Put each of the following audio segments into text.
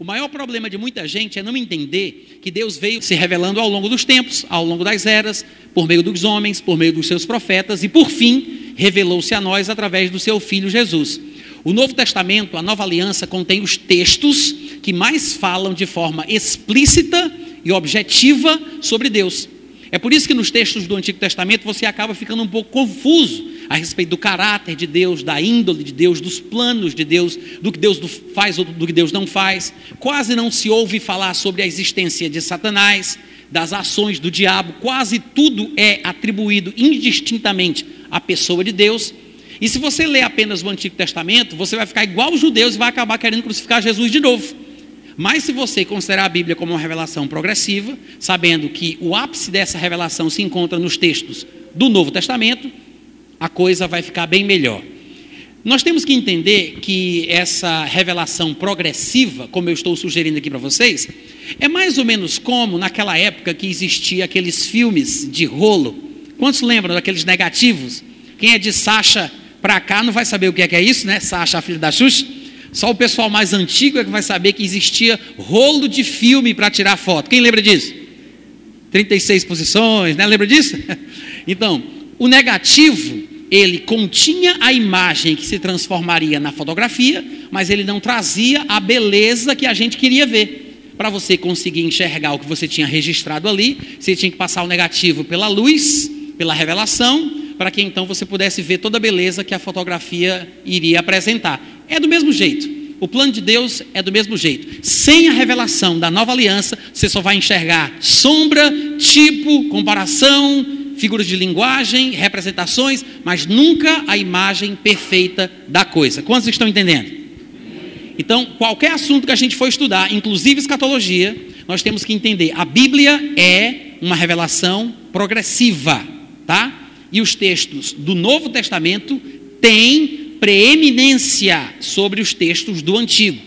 O maior problema de muita gente é não entender que Deus veio se revelando ao longo dos tempos, ao longo das eras, por meio dos homens, por meio dos seus profetas e, por fim, revelou-se a nós através do seu Filho Jesus. O Novo Testamento, a Nova Aliança, contém os textos que mais falam de forma explícita e objetiva sobre Deus. É por isso que nos textos do Antigo Testamento você acaba ficando um pouco confuso a respeito do caráter de Deus, da índole de Deus, dos planos de Deus, do que Deus faz ou do que Deus não faz. Quase não se ouve falar sobre a existência de Satanás, das ações do diabo, quase tudo é atribuído indistintamente à pessoa de Deus. E se você ler apenas o Antigo Testamento, você vai ficar igual os judeus e vai acabar querendo crucificar Jesus de novo. Mas se você considerar a Bíblia como uma revelação progressiva, sabendo que o ápice dessa revelação se encontra nos textos do Novo Testamento, a coisa vai ficar bem melhor. Nós temos que entender que essa revelação progressiva, como eu estou sugerindo aqui para vocês, é mais ou menos como naquela época que existia aqueles filmes de rolo. Quantos lembram daqueles negativos? Quem é de Sasha para cá não vai saber o que é, que é isso, né? Sasha, a filha da Xuxa. Só o pessoal mais antigo é que vai saber que existia rolo de filme para tirar foto. Quem lembra disso? 36 posições, né? Lembra disso? Então, o negativo, ele continha a imagem que se transformaria na fotografia, mas ele não trazia a beleza que a gente queria ver. Para você conseguir enxergar o que você tinha registrado ali, você tinha que passar o negativo pela luz, pela revelação, para que então você pudesse ver toda a beleza que a fotografia iria apresentar. É do mesmo jeito. O plano de Deus é do mesmo jeito. Sem a revelação da nova aliança, você só vai enxergar sombra, tipo, comparação, figuras de linguagem, representações, mas nunca a imagem perfeita da coisa. Quantos estão entendendo? Então, qualquer assunto que a gente for estudar, inclusive escatologia, nós temos que entender. A Bíblia é uma revelação progressiva, tá? E os textos do Novo Testamento têm preeminência sobre os textos do Antigo.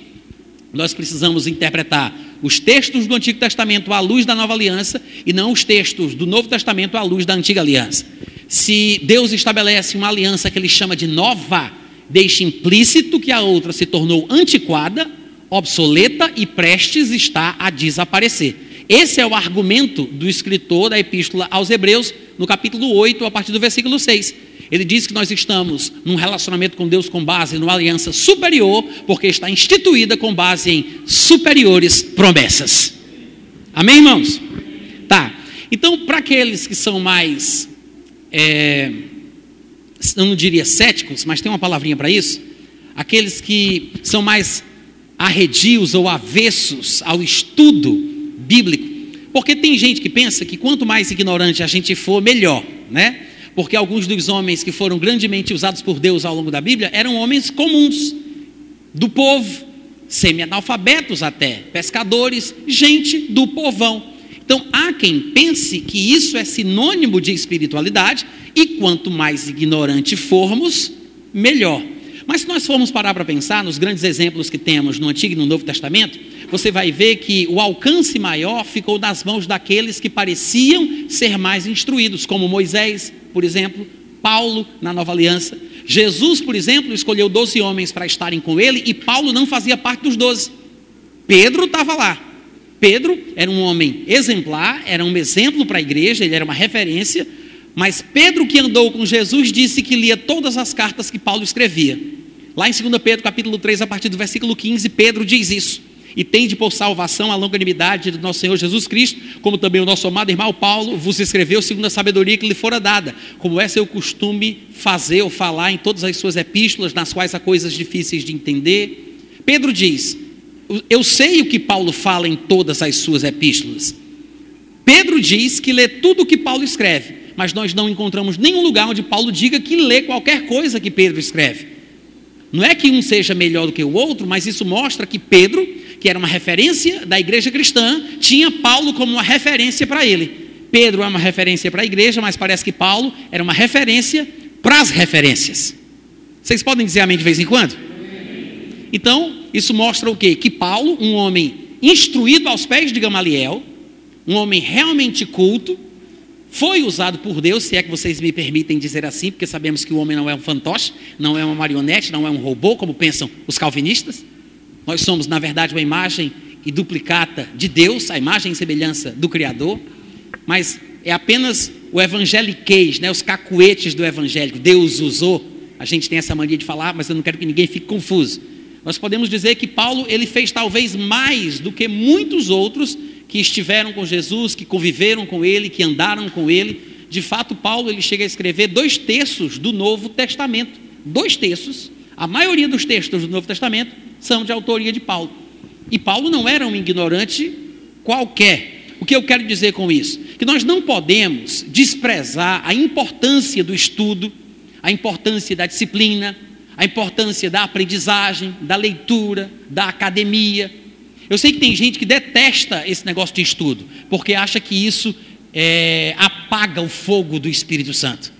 Nós precisamos interpretar os textos do Antigo Testamento à luz da Nova Aliança e não os textos do Novo Testamento à luz da Antiga Aliança. Se Deus estabelece uma aliança que ele chama de nova, deixa implícito que a outra se tornou antiquada, obsoleta e prestes está a desaparecer. Esse é o argumento do escritor da Epístola aos Hebreus, no capítulo 8, a partir do versículo 6. Ele diz que nós estamos num relacionamento com Deus com base numa aliança superior, porque está instituída com base em superiores promessas. Amém, irmãos? Tá. Então, para aqueles que são mais, é, eu não diria céticos, mas tem uma palavrinha para isso, aqueles que são mais arredios ou avessos ao estudo bíblico, porque tem gente que pensa que quanto mais ignorante a gente for, melhor, né? Porque alguns dos homens que foram grandemente usados por Deus ao longo da Bíblia eram homens comuns, do povo, semi-analfabetos até, pescadores, gente do povão. Então há quem pense que isso é sinônimo de espiritualidade e quanto mais ignorante formos, melhor. Mas se nós formos parar para pensar nos grandes exemplos que temos no Antigo e no Novo Testamento, você vai ver que o alcance maior ficou nas mãos daqueles que pareciam ser mais instruídos, como Moisés, por exemplo, Paulo na Nova Aliança. Jesus, por exemplo, escolheu 12 homens para estarem com ele e Paulo não fazia parte dos 12. Pedro estava lá. Pedro era um homem exemplar, era um exemplo para a igreja, ele era uma referência, mas Pedro que andou com Jesus disse que lia todas as cartas que Paulo escrevia. Lá em 2 Pedro capítulo 3, a partir do versículo 15, Pedro diz isso e tende por salvação a longanimidade do nosso Senhor Jesus Cristo, como também o nosso amado irmão Paulo vos escreveu segundo a sabedoria que lhe fora dada, como é seu costume fazer ou falar em todas as suas epístolas, nas quais há coisas difíceis de entender. Pedro diz: Eu sei o que Paulo fala em todas as suas epístolas. Pedro diz que lê tudo o que Paulo escreve, mas nós não encontramos nenhum lugar onde Paulo diga que lê qualquer coisa que Pedro escreve. Não é que um seja melhor do que o outro, mas isso mostra que Pedro que era uma referência da igreja cristã, tinha Paulo como uma referência para ele. Pedro é uma referência para a igreja, mas parece que Paulo era uma referência para as referências. Vocês podem dizer amém de vez em quando? Então, isso mostra o quê? Que Paulo, um homem instruído aos pés de Gamaliel, um homem realmente culto, foi usado por Deus, se é que vocês me permitem dizer assim, porque sabemos que o homem não é um fantoche, não é uma marionete, não é um robô, como pensam os calvinistas. Nós somos, na verdade, uma imagem e duplicata de Deus, a imagem e semelhança do Criador, mas é apenas o evangeliquez, né, os cacuetes do evangélico. Deus usou. A gente tem essa mania de falar, mas eu não quero que ninguém fique confuso. Nós podemos dizer que Paulo ele fez talvez mais do que muitos outros que estiveram com Jesus, que conviveram com ele, que andaram com ele. De fato, Paulo ele chega a escrever dois terços do Novo Testamento. Dois terços. A maioria dos textos do Novo Testamento são de autoria de Paulo. E Paulo não era um ignorante qualquer. O que eu quero dizer com isso? Que nós não podemos desprezar a importância do estudo, a importância da disciplina, a importância da aprendizagem, da leitura, da academia. Eu sei que tem gente que detesta esse negócio de estudo, porque acha que isso é, apaga o fogo do Espírito Santo.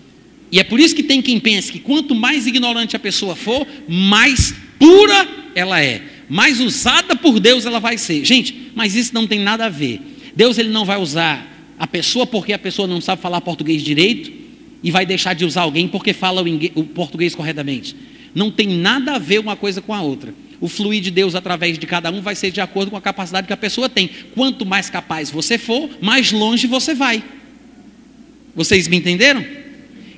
E é por isso que tem quem pensa que quanto mais ignorante a pessoa for, mais pura ela é, mais usada por Deus ela vai ser. Gente, mas isso não tem nada a ver. Deus ele não vai usar a pessoa porque a pessoa não sabe falar português direito e vai deixar de usar alguém porque fala o, português corretamente. Não tem nada a ver uma coisa com a outra. O fluir de Deus através de cada um vai ser de acordo com a capacidade que a pessoa tem. Quanto mais capaz você for, mais longe você vai. Vocês me entenderam?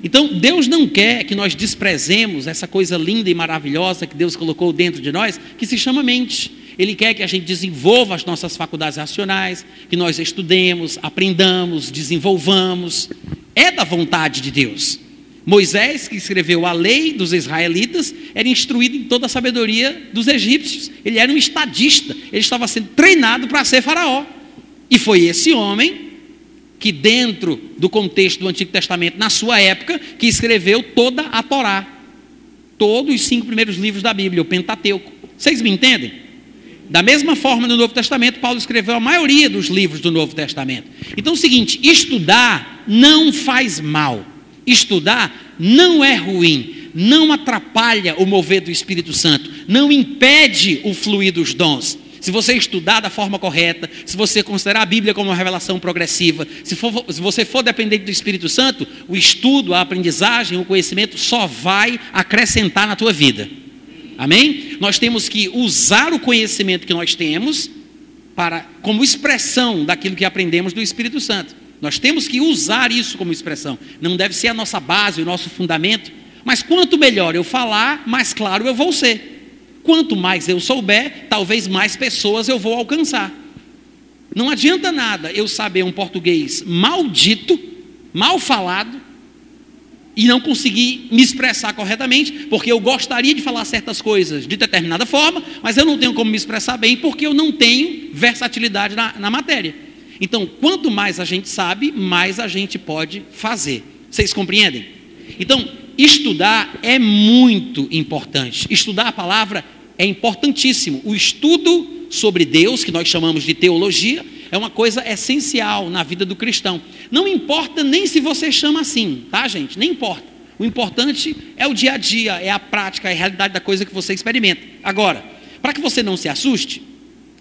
Então, Deus não quer que nós desprezemos essa coisa linda e maravilhosa que Deus colocou dentro de nós, que se chama mente. Ele quer que a gente desenvolva as nossas faculdades racionais, que nós estudemos, aprendamos, desenvolvamos. É da vontade de Deus. Moisés, que escreveu a lei dos israelitas, era instruído em toda a sabedoria dos egípcios. Ele era um estadista, ele estava sendo treinado para ser faraó. E foi esse homem que, dentro do contexto do Antigo Testamento, na sua época, que escreveu toda a Torá. Todos os cinco primeiros livros da Bíblia, o Pentateuco. Vocês me entendem? Da mesma forma, no Novo Testamento, Paulo escreveu a maioria dos livros do Novo Testamento. Então, é o seguinte: estudar não faz mal. Estudar não é ruim, não atrapalha o mover do Espírito Santo, não impede o fluir dos dons. Se você estudar da forma correta, se você considerar a Bíblia como uma revelação progressiva, se, for, se você for dependente do Espírito Santo, o estudo, a aprendizagem, o conhecimento só vai acrescentar na tua vida. Amém? Nós temos que usar o conhecimento que nós temos para como expressão daquilo que aprendemos do Espírito Santo. Nós temos que usar isso como expressão. Não deve ser a nossa base, o nosso fundamento. Mas quanto melhor eu falar, mais claro eu vou ser. Quanto mais eu souber, talvez mais pessoas eu vou alcançar. Não adianta nada eu saber um português maldito, mal falado, e não conseguir me expressar corretamente, porque eu gostaria de falar certas coisas de determinada forma, mas eu não tenho como me expressar bem, porque eu não tenho versatilidade na, na matéria. Então, quanto mais a gente sabe, mais a gente pode fazer. Vocês compreendem? Então, estudar é muito importante. Estudar a palavra é importantíssimo. O estudo sobre Deus, que nós chamamos de teologia, é uma coisa essencial na vida do cristão. Não importa nem se você chama assim, tá, gente? Nem importa. O importante é o dia a dia, é a prática, é a realidade da coisa que você experimenta. Agora, para que você não se assuste,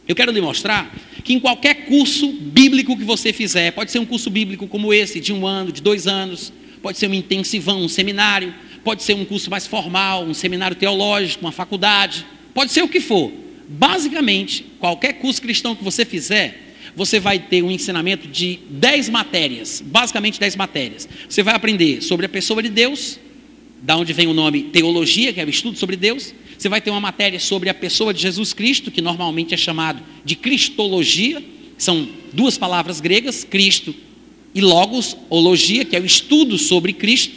eu quero lhe mostrar que em qualquer curso bíblico que você fizer, pode ser um curso bíblico como esse, de um ano, de dois anos, pode ser um intensivão, um seminário, pode ser um curso mais formal, um seminário teológico, uma faculdade, pode ser o que for. Basicamente, qualquer curso cristão que você fizer, você vai ter um ensinamento de dez matérias, basicamente dez matérias. Você vai aprender sobre a pessoa de Deus, da onde vem o nome teologia, que é o estudo sobre Deus. Você vai ter uma matéria sobre a pessoa de Jesus Cristo, que normalmente é chamado de cristologia, são duas palavras gregas, Cristo e logos, ologia, que é o estudo sobre Cristo,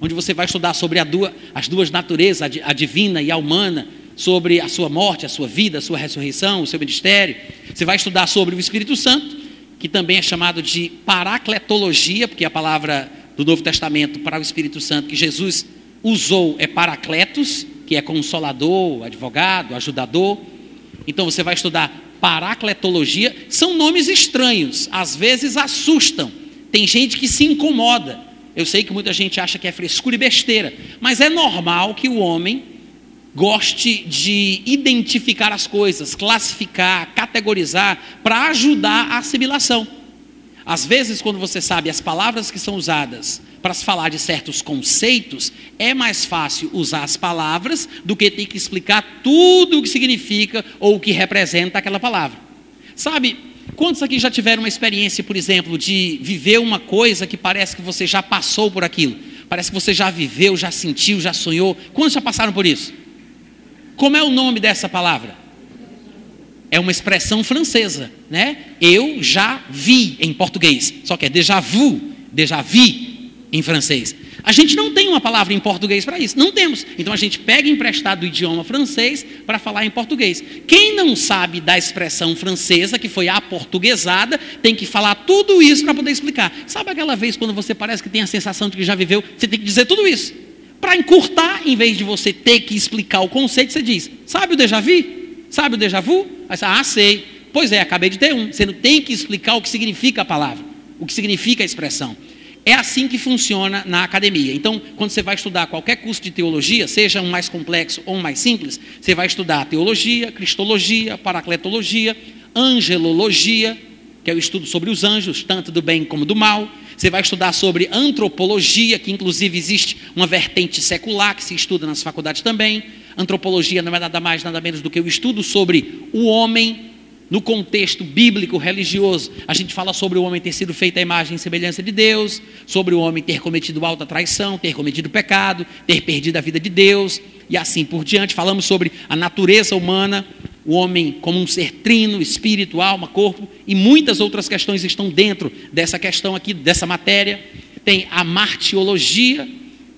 onde você vai estudar sobre duas, as duas naturezas, a divina e a humana, sobre a sua morte, a sua vida, a sua ressurreição, o seu ministério. Você vai estudar sobre o Espírito Santo, que também é chamado de paracletologia, porque a palavra do Novo Testamento para o Espírito Santo que Jesus usou é paracletos, que é consolador, advogado, ajudador. Então você vai estudar paracletologia. São nomes estranhos, às vezes assustam. Tem gente que se incomoda. Eu sei que muita gente acha que é frescura e besteira, mas é normal que o homem goste de identificar as coisas, classificar, categorizar, para ajudar a assimilação. Às vezes, quando você sabe as palavras que são usadas para se falar de certos conceitos, é mais fácil usar as palavras do que ter que explicar tudo o que significa ou o que representa aquela palavra. Sabe, quantos aqui já tiveram uma experiência, por exemplo, de viver uma coisa que parece que você já passou por aquilo? Parece que você já viveu, já sentiu, já sonhou. Quantos já passaram por isso? Como é o nome dessa palavra? É uma expressão francesa, né? Eu já vi em português, só que é déjà vu, déjà vu em francês. A gente não tem uma palavra em português para isso, não temos. Então a gente pega emprestado o idioma francês para falar em português. Quem não sabe da expressão francesa, que foi aportuguesada, tem que falar tudo isso para poder explicar. Sabe aquela vez quando você parece que tem a sensação de que já viveu, você tem que dizer tudo isso. Para encurtar, em vez de você ter que explicar o conceito, você diz: Sabe o déjà vu? Sabe o déjà vu? Ah, sei. Pois é, acabei de ter um. Você não tem que explicar o que significa a palavra, o que significa a expressão. É assim que funciona na academia. Então, quando você vai estudar qualquer curso de teologia, seja um mais complexo ou um mais simples, você vai estudar teologia, cristologia, paracletologia, angelologia, que é o estudo sobre os anjos, tanto do bem como do mal. Você vai estudar sobre antropologia, que inclusive existe uma vertente secular que se estuda nas faculdades também. Antropologia não é nada mais, nada menos do que o estudo sobre o homem, no contexto bíblico religioso, a gente fala sobre o homem ter sido feito à imagem e semelhança de Deus, sobre o homem ter cometido alta traição, ter cometido pecado, ter perdido a vida de Deus, e assim por diante. Falamos sobre a natureza humana, o homem como um ser trino, espírito, alma, corpo, e muitas outras questões estão dentro dessa questão aqui, dessa matéria. Tem a martiologia,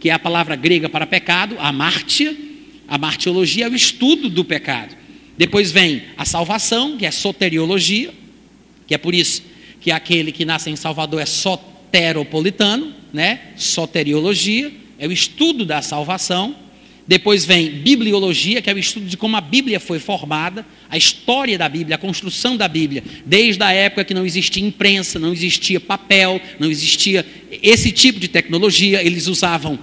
que é a palavra grega para pecado, a martia. A martiologia é o estudo do pecado. Depois vem a salvação, que é soteriologia, que é por isso que aquele que nasce em Salvador é soteropolitano, né? Soteriologia, é o estudo da salvação. Depois vem bibliologia, que é o estudo de como a Bíblia foi formada, a história da Bíblia, a construção da Bíblia, desde a época que não existia imprensa, não existia papel, não existia esse tipo de tecnologia, eles usavam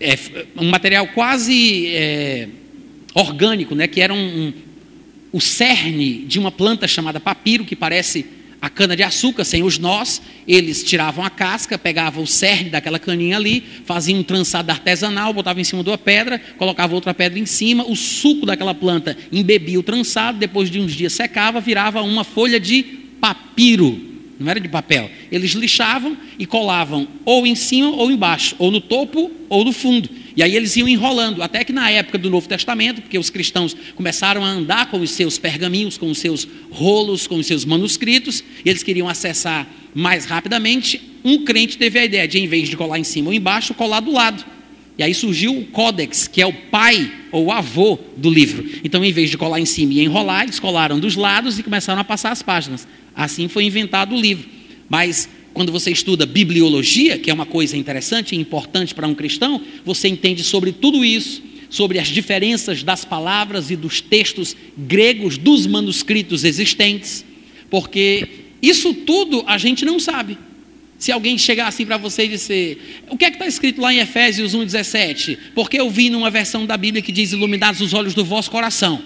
é, um material quase é, orgânico, né, que era um, o cerne de uma planta chamada papiro, que parece a cana de açúcar sem os nós, eles tiravam a casca, pegavam o cerne daquela caninha ali, faziam um trançado artesanal, botavam em cima de uma pedra, colocavam outra pedra em cima, o suco daquela planta embebia o trançado, depois de uns dias secava, virava uma folha de papiro, não era de papel. Eles lixavam e colavam ou em cima ou embaixo, ou no topo ou no fundo. E aí eles iam enrolando, até que na época do Novo Testamento, porque os cristãos começaram a andar com os seus pergaminhos, com os seus rolos, com os seus manuscritos, e eles queriam acessar mais rapidamente, um crente teve a ideia de, em vez de colar em cima ou embaixo, colar do lado. E aí surgiu o Codex, que é o pai ou avô do livro. Então, em vez de colar em cima e enrolar, eles colaram dos lados e começaram a passar as páginas. Assim foi inventado o livro. Mas quando você estuda bibliologia, que é uma coisa interessante e importante para um cristão, você entende sobre tudo isso, sobre as diferenças das palavras e dos textos gregos dos manuscritos existentes, porque isso tudo a gente não sabe. Se alguém chegar assim para você e dizer, o que é que está escrito lá em Efésios 1,17? Porque eu vi numa versão da Bíblia que diz iluminados os olhos do vosso coração.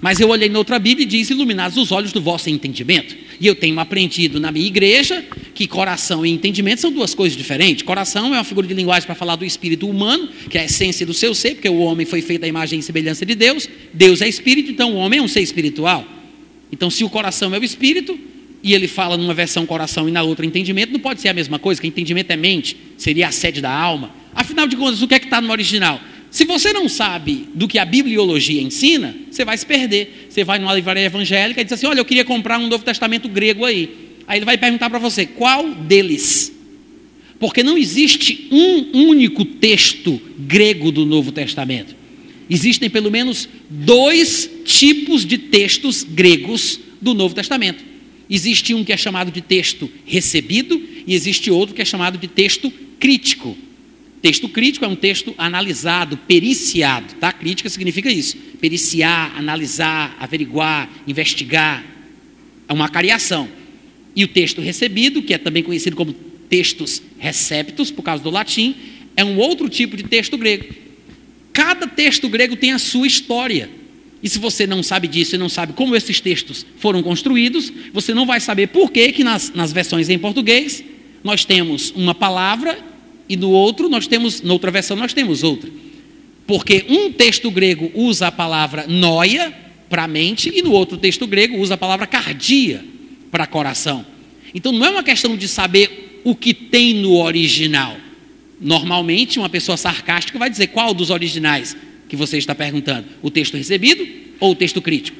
Mas eu olhei noutra Bíblia e diz iluminados os olhos do vosso entendimento. E eu tenho aprendido na minha igreja que coração e entendimento são duas coisas diferentes. Coração é uma figura de linguagem para falar do espírito humano, que é a essência do seu ser, porque o homem foi feito à imagem e semelhança de Deus. Deus é espírito, então o homem é um ser espiritual. Então, se o coração é o espírito, e ele fala numa versão coração e na outra entendimento, não pode ser a mesma coisa, que entendimento é mente, seria a sede da alma. Afinal de contas, o que é que está no original? Se você não sabe do que a bibliologia ensina, você vai se perder. Você vai numa livraria evangélica e diz assim: Olha, eu queria comprar um Novo Testamento grego aí. Aí ele vai perguntar para você: qual deles? Porque não existe um único texto grego do Novo Testamento. Existem pelo menos dois tipos de textos gregos do Novo Testamento. Existe um que é chamado de texto recebido e existe outro que é chamado de texto crítico. Texto crítico é um texto analisado, periciado, tá? Crítica significa isso: periciar, analisar, averiguar, investigar. É uma cariação. E o texto recebido, que é também conhecido como textos receptos, por causa do latim, é um outro tipo de texto grego. Cada texto grego tem a sua história. E se você não sabe disso e não sabe como esses textos foram construídos, você não vai saber por que, que nas, nas versões em português nós temos uma palavra e no outro nós temos, na outra versão nós temos outra. Porque um texto grego usa a palavra noia para mente e no outro texto grego usa a palavra cardia para coração. Então não é uma questão de saber o que tem no original. Normalmente, uma pessoa sarcástica vai dizer qual dos originais que você está perguntando: o texto recebido ou o texto crítico?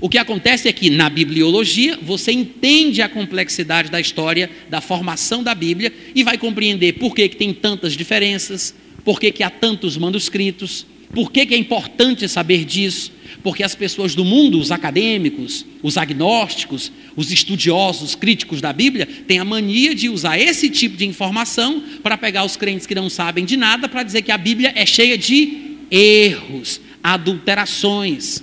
O que acontece é que na bibliologia você entende a complexidade da história, da formação da Bíblia e vai compreender por que, que tem tantas diferenças, por que, que há tantos manuscritos, por que, que é importante saber disso, porque as pessoas do mundo, os acadêmicos, os agnósticos, os estudiosos, críticos da Bíblia, têm a mania de usar esse tipo de informação para pegar os crentes que não sabem de nada para dizer que a Bíblia é cheia de erros, adulterações,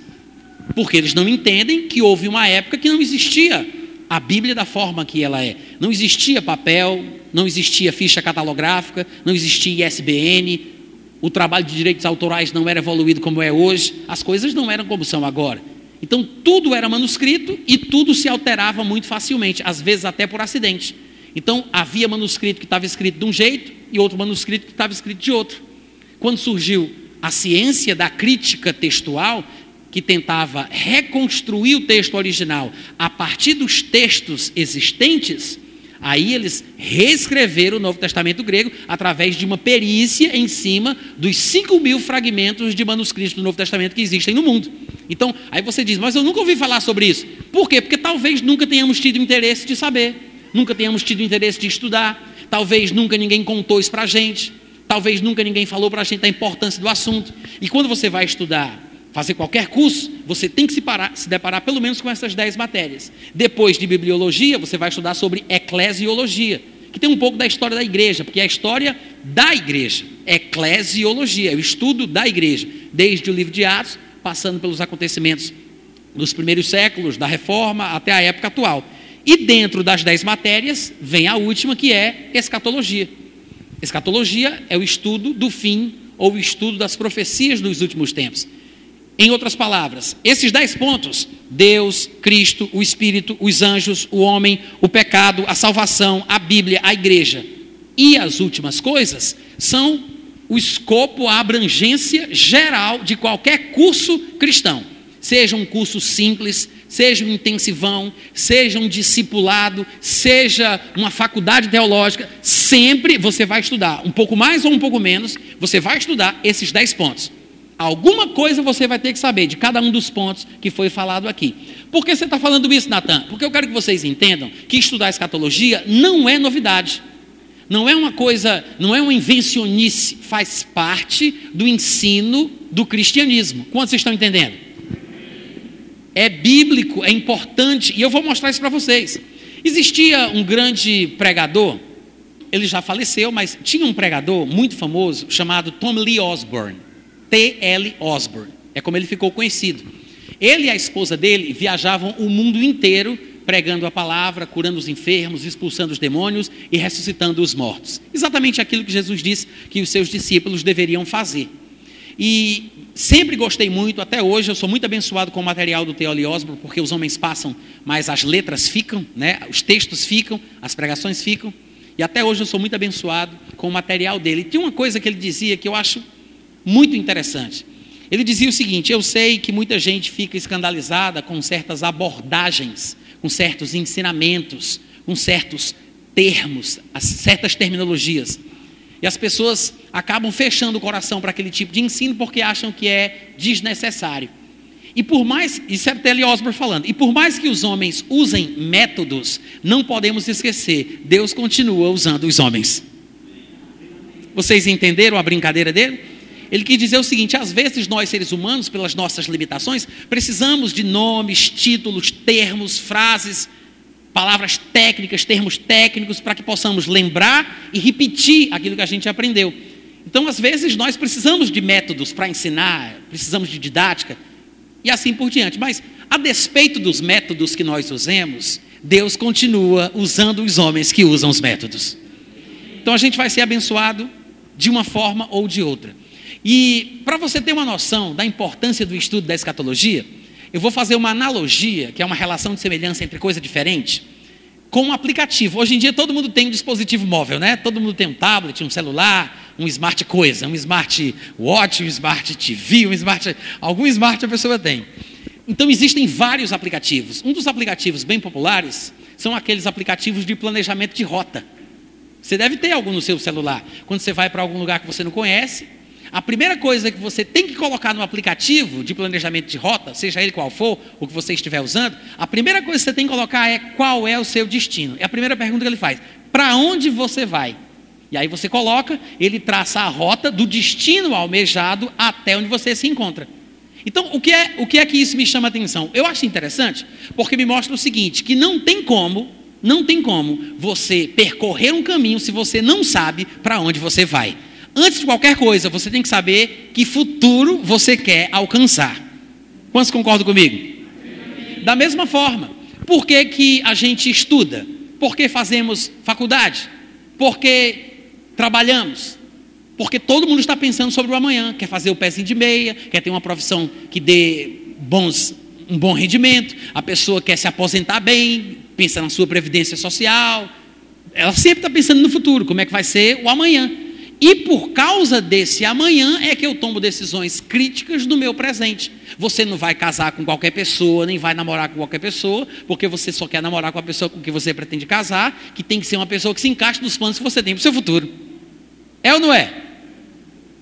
porque eles não entendem que houve uma época que não existia a Bíblia da forma que ela é. Não existia papel, não existia ficha catalográfica, não existia ISBN, o trabalho de direitos autorais não era evoluído como é hoje, as coisas não eram como são agora. Então tudo era manuscrito e tudo se alterava muito facilmente, às vezes até por acidente. Então havia manuscrito que estava escrito de um jeito e outro manuscrito que estava escrito de outro. Quando surgiu a ciência da crítica textual, que tentava reconstruir o texto original a partir dos textos existentes, Aí eles reescreveram o Novo Testamento grego através de uma perícia em cima dos 5 mil fragmentos de manuscritos do Novo Testamento que existem no mundo. Então, aí você diz, mas eu nunca ouvi falar sobre isso. Por quê? Porque talvez nunca tenhamos tido interesse de saber, nunca tenhamos tido interesse de estudar, talvez nunca ninguém contou isso para a gente, talvez nunca ninguém falou para a gente da importância do assunto. E quando você vai estudar fazer qualquer curso, você tem que se, parar, se deparar pelo menos com essas dez matérias. Depois de bibliologia, você vai estudar sobre eclesiologia, que tem um pouco da história da igreja, porque é a história da igreja. Eclesiologia, é o estudo da igreja, desde o livro de Atos, passando pelos acontecimentos dos primeiros séculos, da reforma até a época atual. E dentro das dez matérias, vem a última, que é escatologia. Escatologia é o estudo do fim ou o estudo das profecias dos últimos tempos. Em outras palavras, esses dez pontos, Deus, Cristo, o Espírito, os anjos, o homem, o pecado, a salvação, a Bíblia, a igreja e as últimas coisas, são o escopo, a abrangência geral de qualquer curso cristão. Seja um curso simples, seja um intensivão, seja um discipulado, seja uma faculdade teológica, sempre você vai estudar, um pouco mais ou um pouco menos, você vai estudar esses dez pontos. Alguma coisa você vai ter que saber de cada um dos pontos que foi falado aqui. Por que você está falando isso, Natan? Porque eu quero que vocês entendam que estudar escatologia não é novidade. Não é uma coisa, não é uma invencionice, faz parte do ensino do cristianismo. Quantos vocês estão entendendo? É bíblico, é importante, e eu vou mostrar isso para vocês. Existia um grande pregador, ele já faleceu, mas tinha um pregador muito famoso chamado Tom Lee Osborne. T.L. Osborne. É como ele ficou conhecido. Ele e a esposa dele viajavam o mundo inteiro pregando a palavra, curando os enfermos, expulsando os demônios e ressuscitando os mortos. Exatamente aquilo que Jesus disse que os seus discípulos deveriam fazer. E sempre gostei muito, até hoje eu sou muito abençoado com o material do T.L. Osborne, porque os homens passam, mas as letras ficam, né? os textos ficam, as pregações ficam. E até hoje eu sou muito abençoado com o material dele. E tinha uma coisa que ele dizia que eu acho muito interessante. Ele dizia o seguinte: Eu sei que muita gente fica escandalizada com certas abordagens, com certos ensinamentos, com certos termos, certas terminologias. E as pessoas acabam fechando o coração para aquele tipo de ensino porque acham que é desnecessário. E por mais, isso é Telly Osborne falando, e por mais que os homens usem métodos, não podemos esquecer, Deus continua usando os homens. Vocês entenderam a brincadeira dele? Ele quis dizer o seguinte: às vezes nós, seres humanos, pelas nossas limitações, precisamos de nomes, títulos, termos, frases, palavras técnicas, termos técnicos, para que possamos lembrar e repetir aquilo que a gente aprendeu. Então, às vezes, nós precisamos de métodos para ensinar, precisamos de didática e assim por diante. Mas, a despeito dos métodos que nós usemos, Deus continua usando os homens que usam os métodos. Então, a gente vai ser abençoado de uma forma ou de outra. E para você ter uma noção da importância do estudo da escatologia, eu vou fazer uma analogia, que é uma relação de semelhança entre coisa diferente, com um aplicativo. Hoje em dia todo mundo tem um dispositivo móvel, né? Todo mundo tem um tablet, um celular, um smart coisa, um smart watch, um smart TV, um smart. Algum smart a pessoa tem. Então existem vários aplicativos. Um dos aplicativos bem populares são aqueles aplicativos de planejamento de rota. Você deve ter algum no seu celular. Quando você vai para algum lugar que você não conhece, a primeira coisa que você tem que colocar no aplicativo de planejamento de rota, seja ele qual for, o que você estiver usando, a primeira coisa que você tem que colocar é qual é o seu destino. É a primeira pergunta que ele faz. Para onde você vai? E aí você coloca, ele traça a rota do destino almejado até onde você se encontra. Então, o que é, o que, é que isso me chama a atenção? Eu acho interessante, porque me mostra o seguinte: que não tem como, não tem como você percorrer um caminho se você não sabe para onde você vai. Antes de qualquer coisa, você tem que saber que futuro você quer alcançar. Quantos concordam comigo? Da mesma forma, por que, que a gente estuda? Por que fazemos faculdade? Por que trabalhamos? Porque todo mundo está pensando sobre o amanhã, quer fazer o pezinho de meia, quer ter uma profissão que dê bons, um bom rendimento, a pessoa quer se aposentar bem, pensa na sua previdência social. Ela sempre está pensando no futuro, como é que vai ser o amanhã. E por causa desse amanhã é que eu tomo decisões críticas no meu presente. Você não vai casar com qualquer pessoa, nem vai namorar com qualquer pessoa, porque você só quer namorar com a pessoa com que você pretende casar, que tem que ser uma pessoa que se encaixe nos planos que você tem para o seu futuro. É ou não é?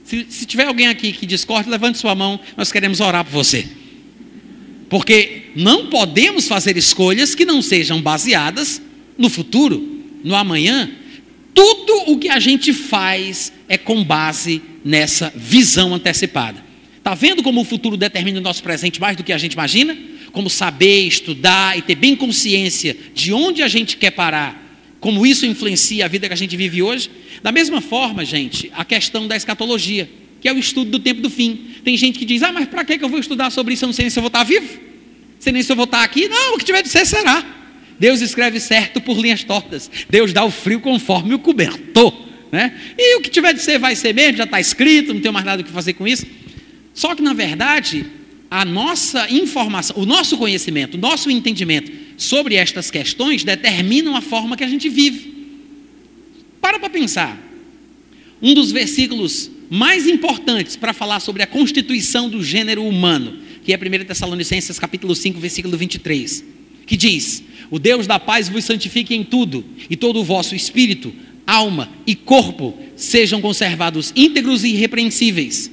Se, se tiver alguém aqui que discorde, levante sua mão, nós queremos orar por você. Porque não podemos fazer escolhas que não sejam baseadas no futuro, no amanhã. Tudo o que a gente faz é com base nessa visão antecipada. Está vendo como o futuro determina o nosso presente mais do que a gente imagina? Como saber, estudar e ter bem consciência de onde a gente quer parar, como isso influencia a vida que a gente vive hoje? Da mesma forma, gente, a questão da escatologia, que é o estudo do tempo do fim. Tem gente que diz: ah, mas para que eu vou estudar sobre isso? Eu não sei nem se eu vou estar vivo, não sei nem se eu vou estar aqui. Não, o que tiver de ser, será. Deus escreve certo por linhas tortas. Deus dá o frio conforme o cobertor. Né? E o que tiver de ser, vai ser mesmo, já está escrito, não tenho mais nada o que fazer com isso. Só que, na verdade, a nossa informação, o nosso conhecimento, o nosso entendimento sobre estas questões determinam a forma que a gente vive. Para para pensar. Um dos versículos mais importantes para falar sobre a constituição do gênero humano, que é 1 Tessalonicenses capítulo 5, versículo 23, que diz: "O Deus da paz vos santifique em tudo, e todo o vosso espírito, alma e corpo sejam conservados íntegros e irrepreensíveis."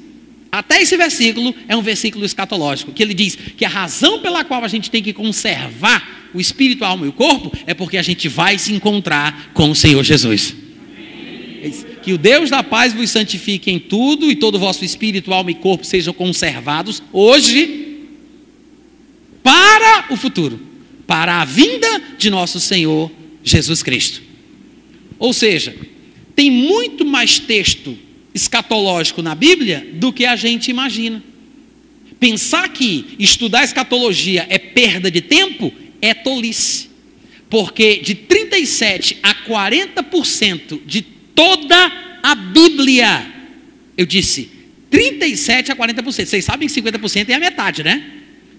Até esse versículo é um versículo escatológico, que ele diz que a razão pela qual a gente tem que conservar o espírito, a alma e o corpo é porque a gente vai se encontrar com o Senhor Jesus. Que o Deus da paz vos santifique em tudo e todo o vosso espírito, alma e corpo sejam conservados hoje para o futuro, para a vinda de nosso Senhor Jesus Cristo. Ou seja, tem muito mais texto escatológico na Bíblia do que a gente imagina. Pensar que estudar escatologia é perda de tempo é tolice. Porque de 37 a 40% de toda a Bíblia. Eu disse 37 a 40%. Vocês sabem que 50% é a metade, né?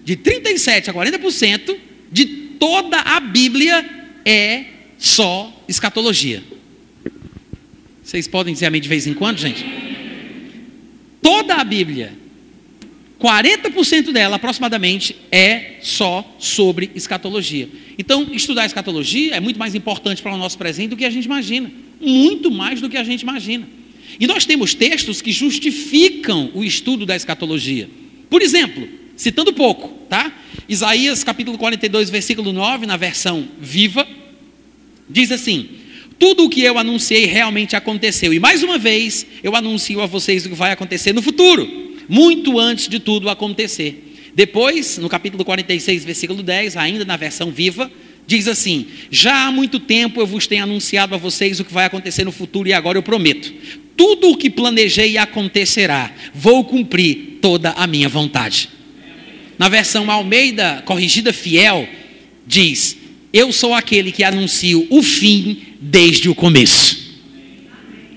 De 37 a 40% de toda a Bíblia é só escatologia. Vocês podem dizer amém de vez em quando, gente? Toda a Bíblia, 40% dela aproximadamente é só sobre escatologia. Então, estudar escatologia é muito mais importante para o nosso presente do que a gente imagina muito mais do que a gente imagina. E nós temos textos que justificam o estudo da escatologia. Por exemplo, citando pouco, tá? Isaías capítulo 42, versículo 9, na versão viva, diz assim: Tudo o que eu anunciei realmente aconteceu. E mais uma vez, eu anuncio a vocês o que vai acontecer no futuro, muito antes de tudo acontecer. Depois, no capítulo 46, versículo 10, ainda na versão viva, Diz assim: Já há muito tempo eu vos tenho anunciado a vocês o que vai acontecer no futuro e agora eu prometo: tudo o que planejei acontecerá, vou cumprir toda a minha vontade. Na versão Almeida Corrigida Fiel, diz: Eu sou aquele que anuncio o fim desde o começo.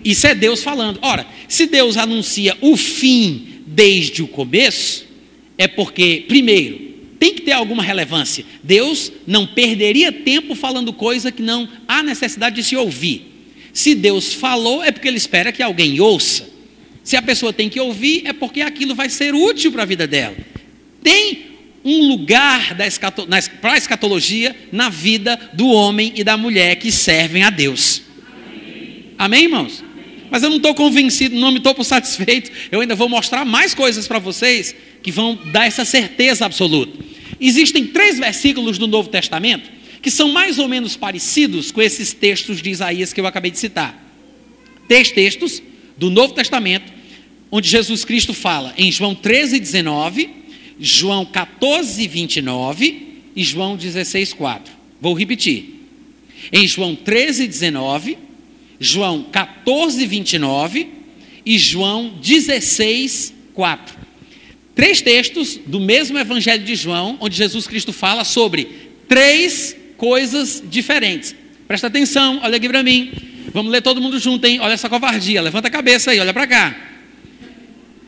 Isso é Deus falando. Ora, se Deus anuncia o fim desde o começo, é porque, primeiro, tem que ter alguma relevância. Deus não perderia tempo falando coisa que não há necessidade de se ouvir. Se Deus falou, é porque Ele espera que alguém ouça. Se a pessoa tem que ouvir, é porque aquilo vai ser útil para a vida dela. Tem um lugar para a escatologia na vida do homem e da mulher que servem a Deus. Amém, Amém irmãos? Mas eu não estou convencido, não me estou satisfeito. Eu ainda vou mostrar mais coisas para vocês que vão dar essa certeza absoluta. Existem três versículos do Novo Testamento que são mais ou menos parecidos com esses textos de Isaías que eu acabei de citar. Três textos do Novo Testamento, onde Jesus Cristo fala em João 13, 19 João 14, 29 e João 16, 4. Vou repetir. Em João 13, 19, João 14, 29 e João 16, 4. Três textos do mesmo Evangelho de João, onde Jesus Cristo fala sobre três coisas diferentes. Presta atenção, olha aqui para mim. Vamos ler todo mundo junto, hein? Olha essa covardia. Levanta a cabeça aí, olha para cá.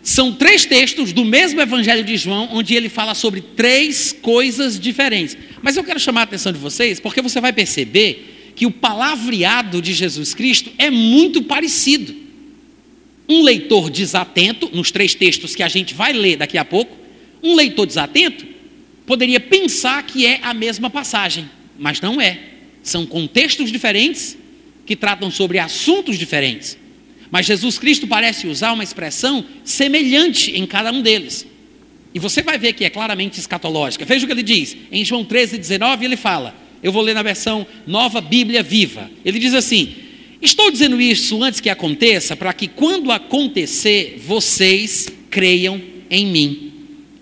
São três textos do mesmo Evangelho de João, onde ele fala sobre três coisas diferentes. Mas eu quero chamar a atenção de vocês, porque você vai perceber que o palavreado de Jesus Cristo é muito parecido. Um leitor desatento, nos três textos que a gente vai ler daqui a pouco, um leitor desatento poderia pensar que é a mesma passagem, mas não é. São contextos diferentes que tratam sobre assuntos diferentes. Mas Jesus Cristo parece usar uma expressão semelhante em cada um deles. E você vai ver que é claramente escatológica. Veja o que ele diz. Em João 13, 19, ele fala. Eu vou ler na versão Nova Bíblia Viva. Ele diz assim: Estou dizendo isso antes que aconteça, para que quando acontecer, vocês creiam em mim.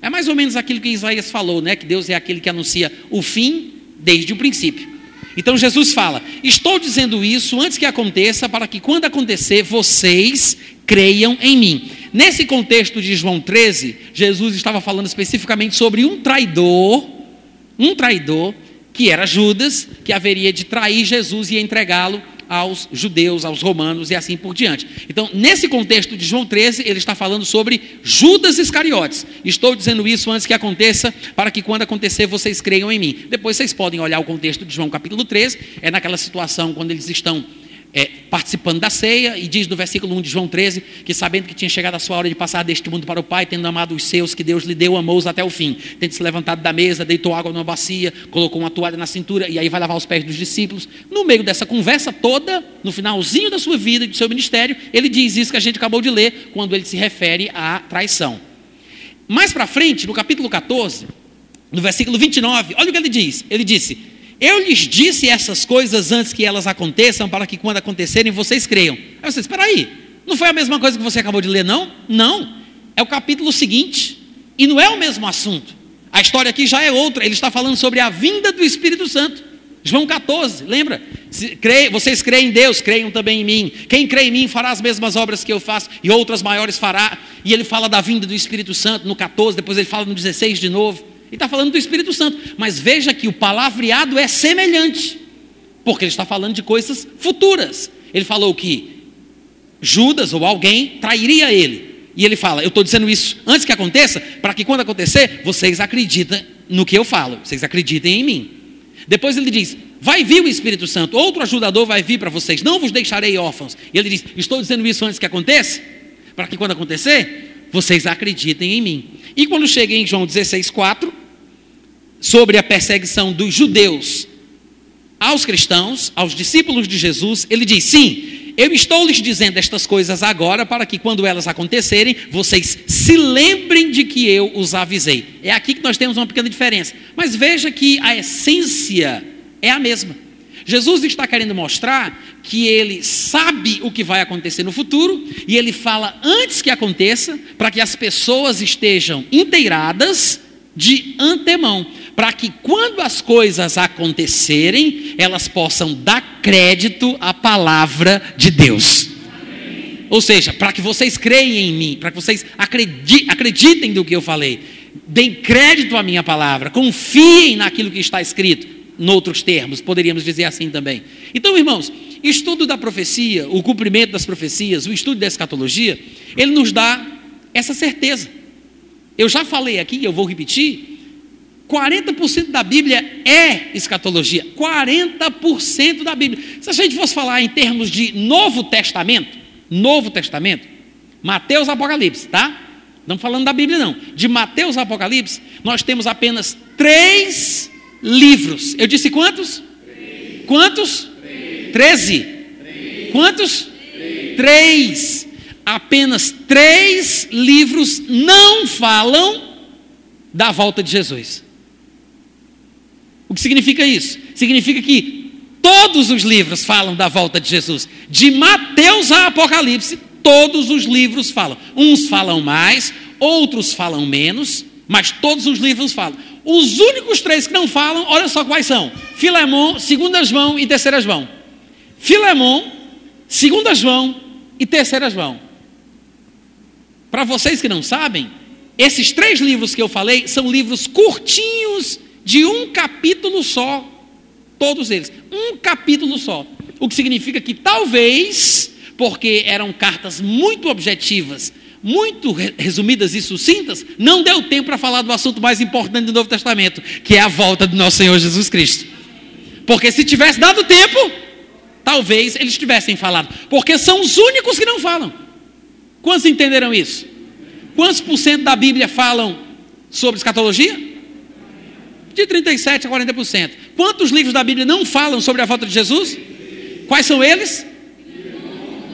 É mais ou menos aquilo que Isaías falou, né? Que Deus é aquele que anuncia o fim desde o princípio. Então Jesus fala: Estou dizendo isso antes que aconteça, para que quando acontecer, vocês creiam em mim. Nesse contexto de João 13, Jesus estava falando especificamente sobre um traidor, um traidor, que era Judas, que haveria de trair Jesus e entregá-lo aos judeus, aos romanos e assim por diante. Então, nesse contexto de João 13, ele está falando sobre Judas Iscariotes. Estou dizendo isso antes que aconteça, para que quando acontecer vocês creiam em mim. Depois vocês podem olhar o contexto de João capítulo 13, é naquela situação quando eles estão é, participando da ceia, e diz no versículo 1 de João 13, que sabendo que tinha chegado a sua hora de passar deste mundo para o Pai, tendo amado os seus que Deus lhe deu, amou-os até o fim. Tendo se levantado da mesa, deitou água numa bacia, colocou uma toalha na cintura, e aí vai lavar os pés dos discípulos. No meio dessa conversa toda, no finalzinho da sua vida e do seu ministério, ele diz isso que a gente acabou de ler, quando ele se refere à traição. Mais para frente, no capítulo 14, no versículo 29, olha o que ele diz. Ele disse: eu lhes disse essas coisas antes que elas aconteçam, para que quando acontecerem vocês creiam. Aí vocês, espera aí, não foi a mesma coisa que você acabou de ler, não? Não, é o capítulo seguinte, e não é o mesmo assunto. A história aqui já é outra, ele está falando sobre a vinda do Espírito Santo. João 14, lembra? vocês creem em Deus, creiam também em mim. Quem crê em mim fará as mesmas obras que eu faço, e outras maiores fará. E ele fala da vinda do Espírito Santo no 14, depois ele fala no 16 de novo. Está falando do Espírito Santo. Mas veja que o palavreado é semelhante, porque ele está falando de coisas futuras. Ele falou que Judas ou alguém trairia ele. E ele fala: Eu estou dizendo isso antes que aconteça, para que quando acontecer, vocês acreditem no que eu falo, vocês acreditem em mim. Depois ele diz: Vai vir o Espírito Santo, outro ajudador vai vir para vocês, não vos deixarei órfãos. E ele diz: Estou dizendo isso antes que aconteça, para que quando acontecer, vocês acreditem em mim. E quando chega em João 16, 4, sobre a perseguição dos judeus aos cristãos, aos discípulos de Jesus, ele diz: Sim, eu estou lhes dizendo estas coisas agora para que quando elas acontecerem, vocês se lembrem de que eu os avisei. É aqui que nós temos uma pequena diferença. Mas veja que a essência é a mesma. Jesus está querendo mostrar que ele sabe o que vai acontecer no futuro e ele fala antes que aconteça, para que as pessoas estejam inteiradas de antemão, para que quando as coisas acontecerem, elas possam dar crédito à palavra de Deus. Ou seja, para que vocês creiam em mim, para que vocês acreditem, acreditem do que eu falei, deem crédito à minha palavra, confiem naquilo que está escrito, noutros termos, poderíamos dizer assim também. Então, irmãos, estudo da profecia, o cumprimento das profecias, o estudo da escatologia, ele nos dá essa certeza. Eu já falei aqui, eu vou repetir, 40% da Bíblia é escatologia. 40% da Bíblia. Se a gente fosse falar em termos de Novo Testamento, Novo Testamento, Mateus Apocalipse, tá? Não falando da Bíblia, não. De Mateus Apocalipse, nós temos apenas três livros. Eu disse quantos? Três. Quantos? Treze. Quantos? Três. três. Apenas três livros não falam da volta de Jesus. O que significa isso? Significa que todos os livros falam da volta de Jesus. De Mateus a Apocalipse, todos os livros falam. Uns falam mais, outros falam menos, mas todos os livros falam. Os únicos três que não falam, olha só quais são: Filemão, Segunda João e Terceira João. Filemão, Segunda João e Terceira João. Para vocês que não sabem, esses três livros que eu falei são livros curtinhos de um capítulo só, todos eles, um capítulo só. O que significa que talvez, porque eram cartas muito objetivas, muito resumidas e sucintas, não deu tempo para falar do assunto mais importante do Novo Testamento, que é a volta do nosso Senhor Jesus Cristo. Porque se tivesse dado tempo, talvez eles tivessem falado, porque são os únicos que não falam. Quantos entenderam isso? Quantos por cento da Bíblia falam sobre escatologia? De 37% a 40%. Quantos livros da Bíblia não falam sobre a volta de Jesus? Quais são eles?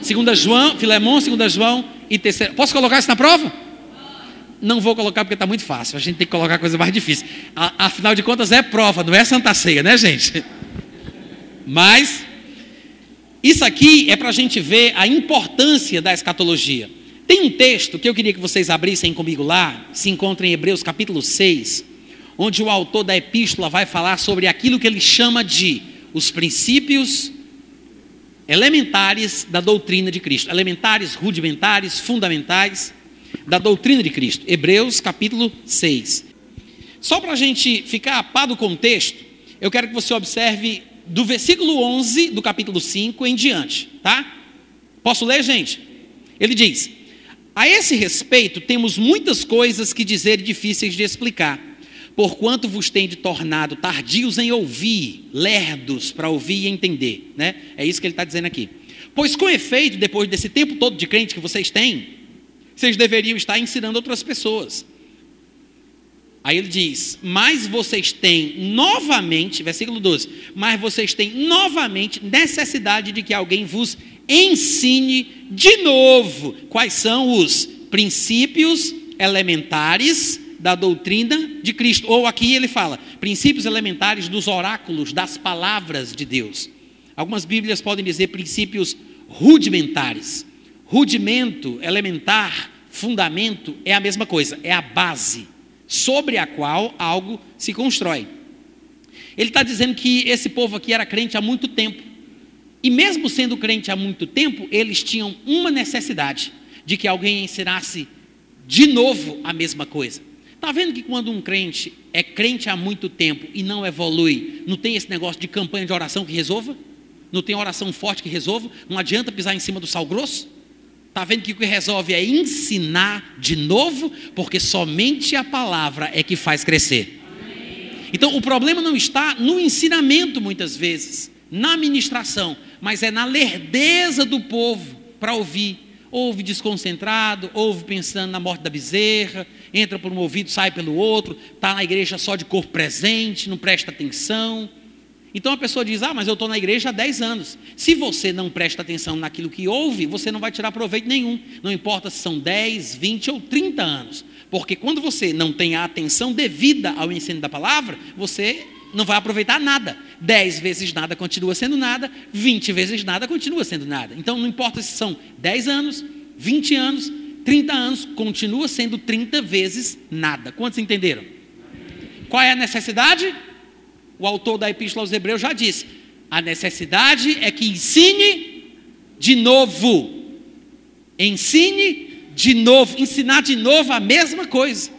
Segunda João, Filemão, segunda João e terceira. Posso colocar isso na prova? Não vou colocar porque está muito fácil. A gente tem que colocar coisa mais difícil. Afinal de contas, é prova, não é Santa Ceia, né, gente? Mas, isso aqui é para a gente ver a importância da escatologia. Tem um texto que eu queria que vocês abrissem comigo lá, se encontra em Hebreus capítulo 6 onde o autor da epístola vai falar sobre aquilo que ele chama de os princípios elementares da doutrina de Cristo, elementares, rudimentares, fundamentais da doutrina de Cristo. Hebreus capítulo 6. Só para a gente ficar a par do contexto, eu quero que você observe do versículo 11 do capítulo 5 em diante, tá? Posso ler, gente? Ele diz: A esse respeito, temos muitas coisas que dizer difíceis de explicar porquanto vos de tornado tardios em ouvir, lerdos para ouvir e entender. Né? É isso que ele está dizendo aqui. Pois com efeito, depois desse tempo todo de crente que vocês têm, vocês deveriam estar ensinando outras pessoas. Aí ele diz: Mas vocês têm novamente, versículo 12: Mas vocês têm novamente necessidade de que alguém vos ensine de novo quais são os princípios elementares da doutrina de Cristo. Ou aqui ele fala, princípios elementares dos oráculos, das palavras de Deus. Algumas Bíblias podem dizer princípios rudimentares. Rudimento, elementar, fundamento é a mesma coisa, é a base sobre a qual algo se constrói. Ele está dizendo que esse povo aqui era crente há muito tempo. E mesmo sendo crente há muito tempo, eles tinham uma necessidade de que alguém ensinasse de novo a mesma coisa. Está vendo que quando um crente é crente há muito tempo e não evolui, não tem esse negócio de campanha de oração que resolva? Não tem oração forte que resolva? Não adianta pisar em cima do sal grosso? Está vendo que o que resolve é ensinar de novo, porque somente a palavra é que faz crescer. Então o problema não está no ensinamento, muitas vezes, na ministração, mas é na lerdeza do povo para ouvir ouve desconcentrado, ouve pensando na morte da bezerra, entra por um ouvido, sai pelo outro, está na igreja só de corpo presente, não presta atenção. Então a pessoa diz: Ah, mas eu estou na igreja há 10 anos. Se você não presta atenção naquilo que ouve, você não vai tirar proveito nenhum. Não importa se são 10, 20 ou 30 anos. Porque quando você não tem a atenção devida ao ensino da palavra, você não vai aproveitar nada. 10 vezes nada continua sendo nada, 20 vezes nada continua sendo nada. Então não importa se são 10 anos, 20 anos, 30 anos, continua sendo 30 vezes nada. Quantos entenderam? Qual é a necessidade? O autor da Epístola aos Hebreus já disse: a necessidade é que ensine de novo. Ensine de novo, ensinar de novo a mesma coisa.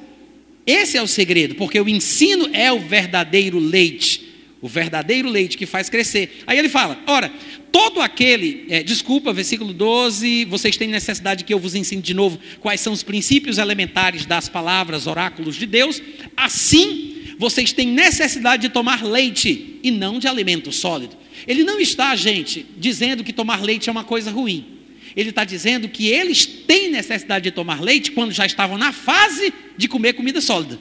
Esse é o segredo, porque o ensino é o verdadeiro leite, o verdadeiro leite que faz crescer. Aí ele fala: ora, todo aquele, é, desculpa, versículo 12, vocês têm necessidade que eu vos ensine de novo quais são os princípios elementares das palavras, oráculos de Deus, assim vocês têm necessidade de tomar leite e não de alimento sólido. Ele não está, gente, dizendo que tomar leite é uma coisa ruim. Ele está dizendo que eles têm necessidade de tomar leite quando já estavam na fase de comer comida sólida.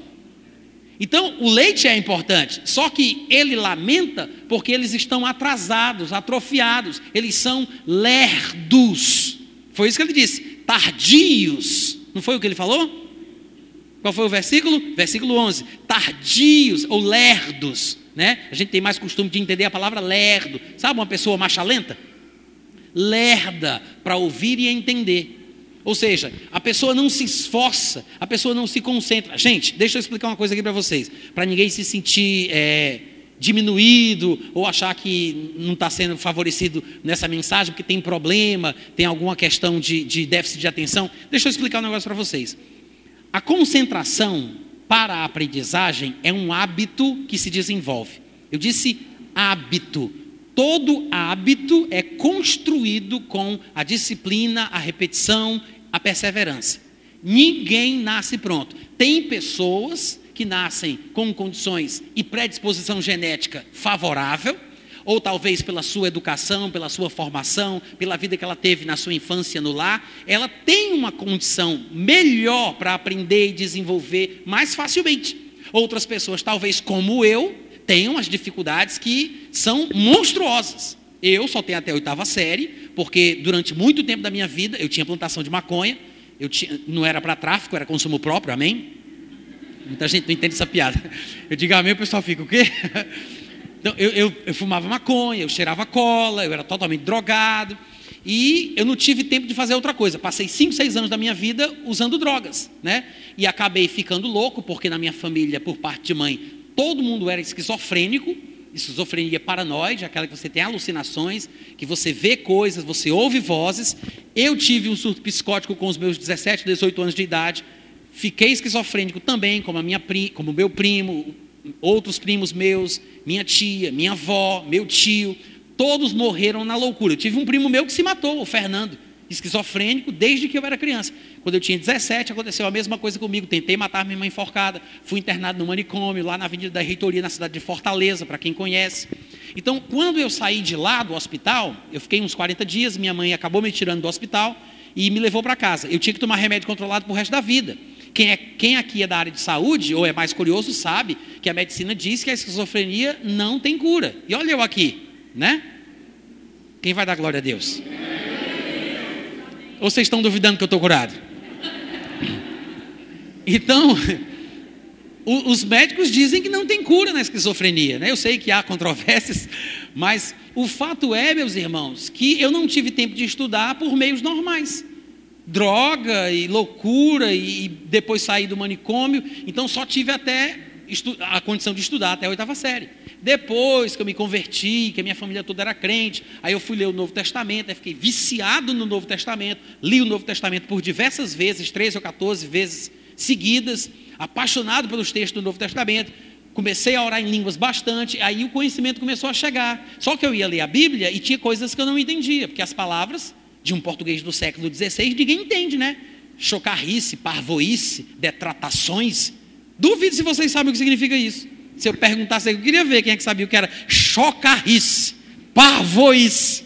Então, o leite é importante, só que ele lamenta porque eles estão atrasados, atrofiados, eles são lerdos. Foi isso que ele disse, tardios. Não foi o que ele falou? Qual foi o versículo? Versículo 11. Tardios ou lerdos, né? A gente tem mais costume de entender a palavra lerdo. Sabe uma pessoa machalenta? Lerda para ouvir e entender. Ou seja, a pessoa não se esforça, a pessoa não se concentra. Gente, deixa eu explicar uma coisa aqui para vocês, para ninguém se sentir é, diminuído ou achar que não está sendo favorecido nessa mensagem porque tem problema, tem alguma questão de, de déficit de atenção. Deixa eu explicar um negócio para vocês. A concentração para a aprendizagem é um hábito que se desenvolve. Eu disse hábito. Todo hábito é construído com a disciplina, a repetição, a perseverança. Ninguém nasce pronto. Tem pessoas que nascem com condições e predisposição genética favorável, ou talvez pela sua educação, pela sua formação, pela vida que ela teve na sua infância no lar, ela tem uma condição melhor para aprender e desenvolver mais facilmente. Outras pessoas, talvez como eu, tenham as dificuldades que são monstruosas. Eu só tenho até a oitava série, porque durante muito tempo da minha vida eu tinha plantação de maconha, eu tinha, não era para tráfico, era consumo próprio, amém? Muita gente não entende essa piada. Eu digo amém, o pessoal fica o quê? Então, eu, eu, eu fumava maconha, eu cheirava cola, eu era totalmente drogado. E eu não tive tempo de fazer outra coisa. Passei 5, 6 anos da minha vida usando drogas, né? E acabei ficando louco, porque na minha família, por parte de mãe, todo mundo era esquizofrênico. Esquizofrenia paranoide, aquela que você tem alucinações, que você vê coisas, você ouve vozes. Eu tive um surto psicótico com os meus 17, 18 anos de idade. Fiquei esquizofrênico também, como a minha como meu primo, outros primos meus, minha tia, minha avó, meu tio, todos morreram na loucura. Eu tive um primo meu que se matou, o Fernando, esquizofrênico, desde que eu era criança. Quando eu tinha 17, aconteceu a mesma coisa comigo. Tentei matar minha mãe enforcada, fui internado no manicômio, lá na Avenida da Reitoria, na cidade de Fortaleza, para quem conhece. Então, quando eu saí de lá do hospital, eu fiquei uns 40 dias, minha mãe acabou me tirando do hospital e me levou para casa. Eu tinha que tomar remédio controlado para o resto da vida. Quem, é, quem aqui é da área de saúde, ou é mais curioso, sabe que a medicina diz que a esquizofrenia não tem cura. E olha eu aqui, né? Quem vai dar glória a Deus? Ou vocês estão duvidando que eu estou curado? Então, os médicos dizem que não tem cura na esquizofrenia, né? Eu sei que há controvérsias, mas o fato é, meus irmãos, que eu não tive tempo de estudar por meios normais droga e loucura e depois saí do manicômio, então só tive até a condição de estudar até a oitava série. Depois que eu me converti, que a minha família toda era crente, aí eu fui ler o Novo Testamento, aí fiquei viciado no Novo Testamento, li o Novo Testamento por diversas vezes, 13 ou 14 vezes seguidas, apaixonado pelos textos do Novo Testamento, comecei a orar em línguas bastante, aí o conhecimento começou a chegar. Só que eu ia ler a Bíblia e tinha coisas que eu não entendia, porque as palavras de um português do século XVI, ninguém entende, né? Chocarrice, parvoíce, detratações. Duvido se vocês sabem o que significa isso. Se eu perguntasse, eu queria ver quem é que sabia o que era chocarrice, parvoíce.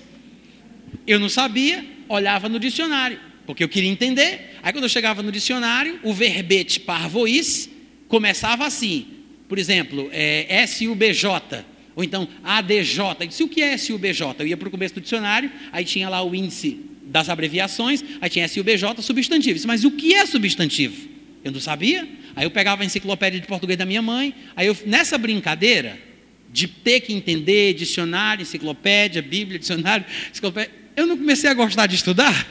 Eu não sabia, olhava no dicionário, porque eu queria entender. Aí quando eu chegava no dicionário, o verbete parvoíce começava assim. Por exemplo, é, S-U-B-J ou então ADJ. Eu disse, o que é SUBJ? Eu ia para o começo do dicionário, aí tinha lá o índice das abreviações, aí tinha SUBJ, substantivo. Eu disse, mas o que é substantivo? Eu não sabia. Aí eu pegava a enciclopédia de português da minha mãe, aí eu, nessa brincadeira de ter que entender dicionário, enciclopédia, bíblia, dicionário, enciclopédia, eu não comecei a gostar de estudar.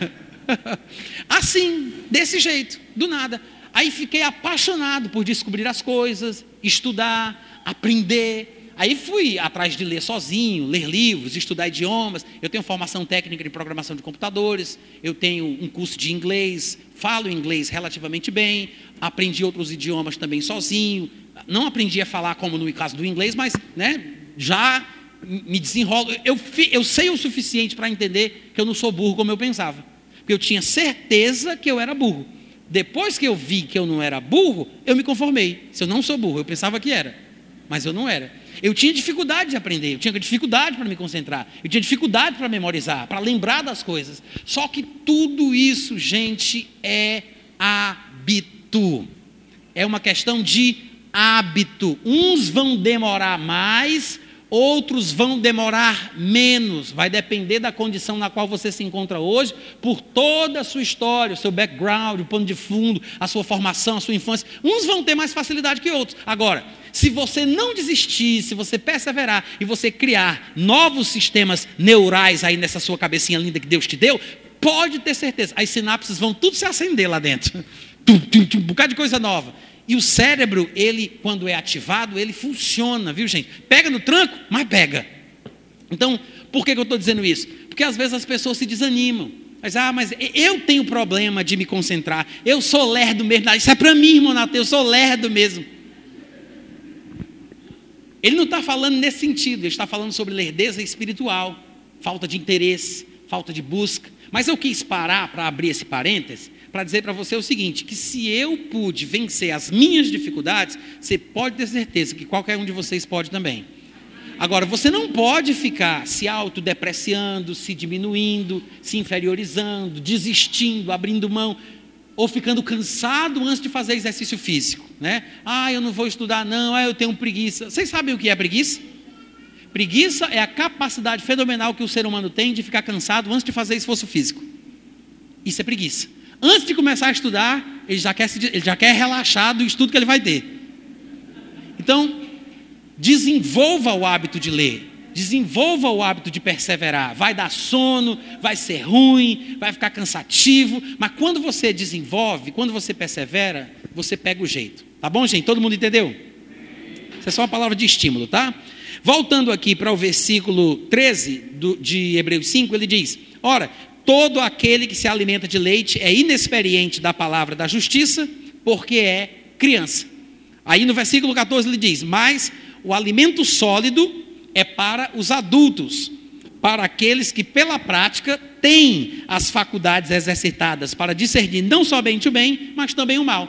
assim, desse jeito, do nada. Aí fiquei apaixonado por descobrir as coisas, estudar, aprender, Aí fui atrás de ler sozinho, ler livros, estudar idiomas. Eu tenho formação técnica em programação de computadores, eu tenho um curso de inglês, falo inglês relativamente bem, aprendi outros idiomas também sozinho. Não aprendi a falar como no caso do inglês, mas né, já me desenrolo. Eu, eu sei o suficiente para entender que eu não sou burro como eu pensava. Porque eu tinha certeza que eu era burro. Depois que eu vi que eu não era burro, eu me conformei. Se eu não sou burro, eu pensava que era. mas eu não era. Eu tinha dificuldade de aprender, eu tinha dificuldade para me concentrar, eu tinha dificuldade para memorizar, para lembrar das coisas. Só que tudo isso, gente, é É uma questão de hábito. Uns vão demorar mais, outros vão demorar menos. Vai depender da condição na qual você se encontra hoje, por toda a sua história, o seu background, o pano de fundo, a sua formação, a sua infância. Uns vão ter mais facilidade que outros. Agora, se você não desistir, se você perseverar e você criar novos sistemas neurais aí nessa sua cabecinha linda que Deus te deu, pode ter certeza, as sinapses vão tudo se acender lá dentro. Um bocado de coisa nova. E o cérebro, ele, quando é ativado, ele funciona, viu gente? Pega no tranco, mas pega. Então, por que, que eu estou dizendo isso? Porque às vezes as pessoas se desanimam. Mas, ah, mas eu tenho problema de me concentrar. Eu sou lerdo mesmo. Isso é para mim, irmão Nateu, eu sou lerdo mesmo. Ele não está falando nesse sentido, ele está falando sobre lerdeza espiritual, falta de interesse, falta de busca. Mas eu quis parar para abrir esse parêntese para dizer para você o seguinte: que se eu pude vencer as minhas dificuldades, você pode ter certeza que qualquer um de vocês pode também. Agora, você não pode ficar se autodepreciando, se diminuindo, se inferiorizando, desistindo, abrindo mão, ou ficando cansado antes de fazer exercício físico. Né? Ah, eu não vou estudar, não, ah, eu tenho preguiça. Vocês sabem o que é preguiça? Preguiça é a capacidade fenomenal que o ser humano tem de ficar cansado antes de fazer esforço físico. Isso é preguiça. Antes de começar a estudar, ele já quer, ele já quer relaxar do estudo que ele vai ter. Então, desenvolva o hábito de ler. Desenvolva o hábito de perseverar. Vai dar sono, vai ser ruim, vai ficar cansativo, mas quando você desenvolve, quando você persevera, você pega o jeito. Tá bom, gente? Todo mundo entendeu? Isso é só uma palavra de estímulo, tá? Voltando aqui para o versículo 13 do, de Hebreus 5, ele diz: Ora, todo aquele que se alimenta de leite é inexperiente da palavra da justiça, porque é criança. Aí no versículo 14 ele diz: Mas o alimento sólido é para os adultos, para aqueles que pela prática têm as faculdades exercitadas para discernir não somente o bem, mas também o mal.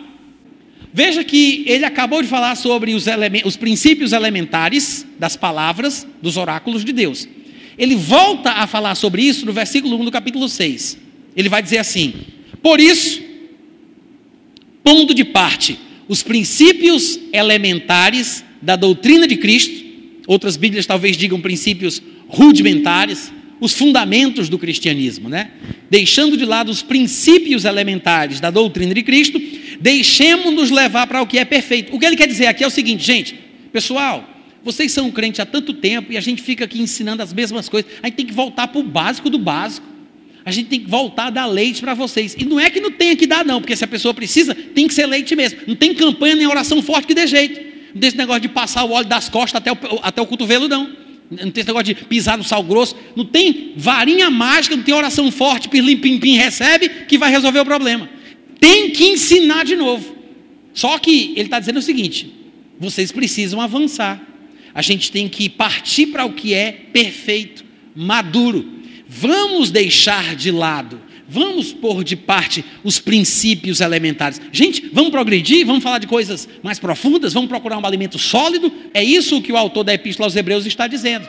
Veja que ele acabou de falar sobre os, os princípios elementares das palavras dos oráculos de Deus. Ele volta a falar sobre isso no versículo 1 do capítulo 6. Ele vai dizer assim: Por isso, pondo de parte os princípios elementares da doutrina de Cristo, outras Bíblias talvez digam princípios rudimentares, os fundamentos do cristianismo, né? Deixando de lado os princípios elementares da doutrina de Cristo, deixemos-nos levar para o que é perfeito. O que ele quer dizer aqui é o seguinte, gente, pessoal, vocês são crentes há tanto tempo e a gente fica aqui ensinando as mesmas coisas. A gente tem que voltar para o básico do básico. A gente tem que voltar a dar leite para vocês. E não é que não tenha que dar, não, porque se a pessoa precisa, tem que ser leite mesmo. Não tem campanha nem oração forte que dê jeito. Não tem esse negócio de passar o óleo das costas até o, até o cotovelo, não. Não tem esse negócio de pisar no sal grosso. Não tem varinha mágica, não tem oração forte, pirlim, pim, pim, recebe, que vai resolver o problema. Tem que ensinar de novo. Só que ele está dizendo o seguinte: vocês precisam avançar a gente tem que partir para o que é perfeito, maduro. Vamos deixar de lado, vamos pôr de parte os princípios elementares. Gente, vamos progredir, vamos falar de coisas mais profundas, vamos procurar um alimento sólido. É isso que o autor da Epístola aos Hebreus está dizendo.